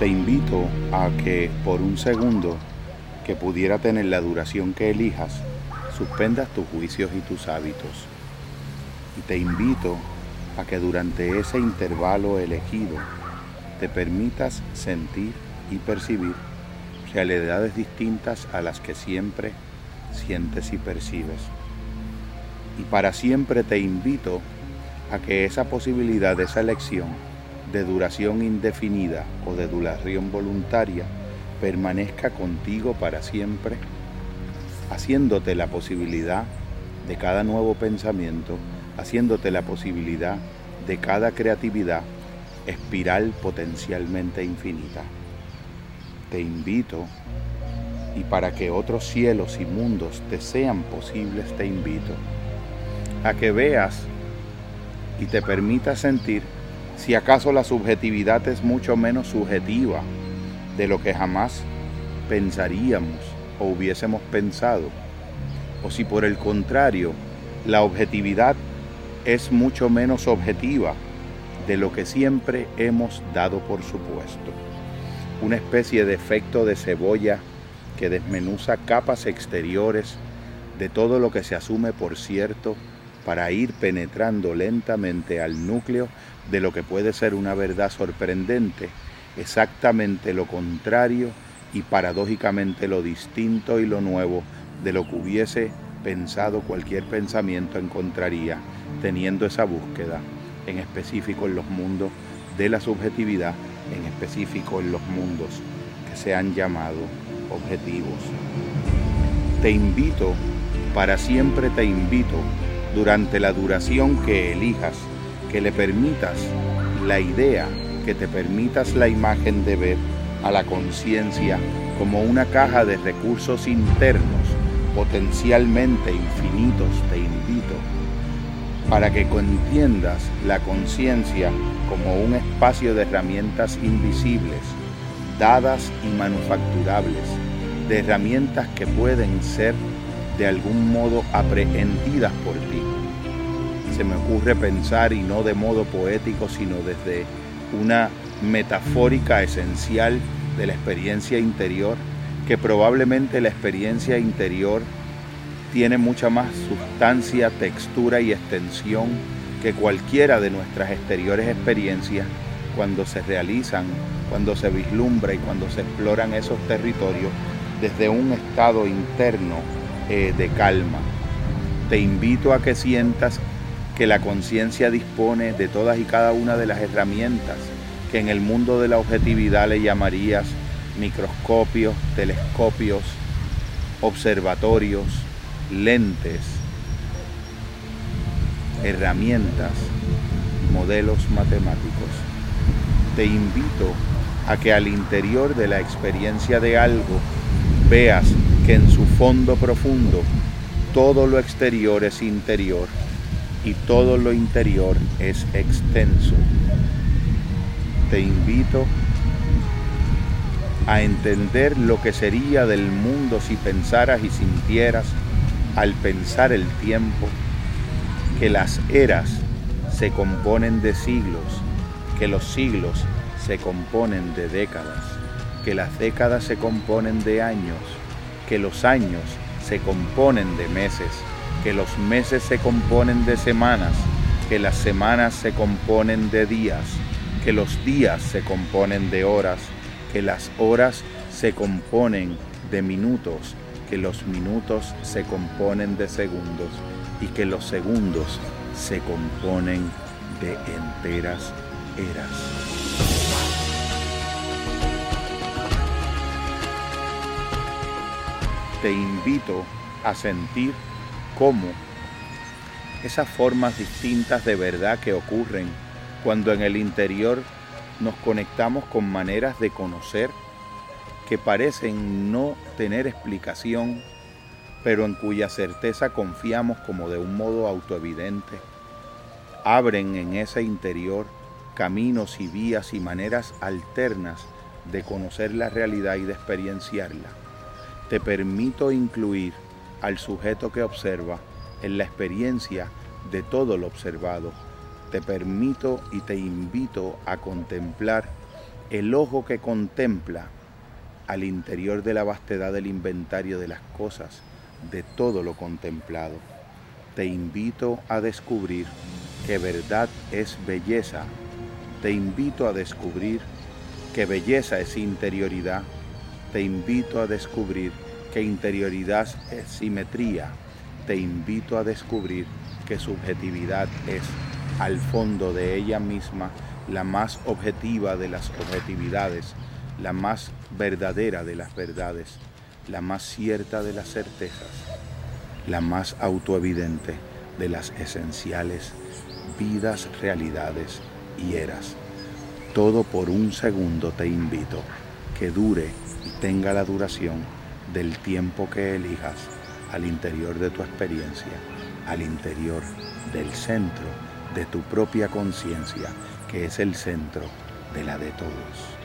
te invito a que por un segundo que pudiera tener la duración que elijas, suspendas tus juicios y tus hábitos. Y te invito a que durante ese intervalo elegido te permitas sentir y percibir realidades distintas a las que siempre sientes y percibes. Y para siempre te invito a que esa posibilidad esa elección de duración indefinida o de duración voluntaria permanezca contigo para siempre, haciéndote la posibilidad de cada nuevo pensamiento, haciéndote la posibilidad de cada creatividad, espiral potencialmente infinita. Te invito y para que otros cielos y mundos te sean posibles, te invito a que veas y te permitas sentir si acaso la subjetividad es mucho menos subjetiva de lo que jamás pensaríamos o hubiésemos pensado, o si por el contrario la objetividad es mucho menos objetiva de lo que siempre hemos dado por supuesto. Una especie de efecto de cebolla que desmenuza capas exteriores de todo lo que se asume por cierto para ir penetrando lentamente al núcleo de lo que puede ser una verdad sorprendente, exactamente lo contrario y paradójicamente lo distinto y lo nuevo de lo que hubiese pensado cualquier pensamiento encontraría teniendo esa búsqueda, en específico en los mundos de la subjetividad, en específico en los mundos que se han llamado objetivos. Te invito, para siempre te invito, durante la duración que elijas, que le permitas la idea, que te permitas la imagen de ver a la conciencia como una caja de recursos internos potencialmente infinitos, te invito, para que entiendas la conciencia como un espacio de herramientas invisibles, dadas y manufacturables, de herramientas que pueden ser de algún modo aprehendidas por ti. Se me ocurre pensar, y no de modo poético, sino desde una metafórica esencial de la experiencia interior, que probablemente la experiencia interior tiene mucha más sustancia, textura y extensión que cualquiera de nuestras exteriores experiencias cuando se realizan, cuando se vislumbra y cuando se exploran esos territorios desde un estado interno eh, de calma. Te invito a que sientas que la conciencia dispone de todas y cada una de las herramientas que en el mundo de la objetividad le llamarías microscopios, telescopios, observatorios, lentes, herramientas, modelos matemáticos. Te invito a que al interior de la experiencia de algo veas que en su fondo profundo todo lo exterior es interior y todo lo interior es extenso. Te invito a entender lo que sería del mundo si pensaras y sintieras al pensar el tiempo, que las eras se componen de siglos, que los siglos se componen de décadas, que las décadas se componen de años, que los años se componen de meses, que los meses se componen de semanas, que las semanas se componen de días, que los días se componen de horas, que las horas se componen de minutos, que los minutos se componen de segundos y que los segundos se componen de enteras eras. Te invito a sentir cómo esas formas distintas de verdad que ocurren cuando en el interior nos conectamos con maneras de conocer que parecen no tener explicación, pero en cuya certeza confiamos como de un modo autoevidente, abren en ese interior caminos y vías y maneras alternas de conocer la realidad y de experienciarla te permito incluir al sujeto que observa en la experiencia de todo lo observado. Te permito y te invito a contemplar el ojo que contempla al interior de la vastedad del inventario de las cosas, de todo lo contemplado. Te invito a descubrir que verdad es belleza. Te invito a descubrir que belleza es interioridad. Te invito a descubrir que interioridad es simetría. Te invito a descubrir que subjetividad es, al fondo de ella misma, la más objetiva de las objetividades, la más verdadera de las verdades, la más cierta de las certezas, la más autoevidente de las esenciales vidas, realidades y eras. Todo por un segundo te invito, que dure y tenga la duración del tiempo que elijas al interior de tu experiencia, al interior del centro de tu propia conciencia, que es el centro de la de todos.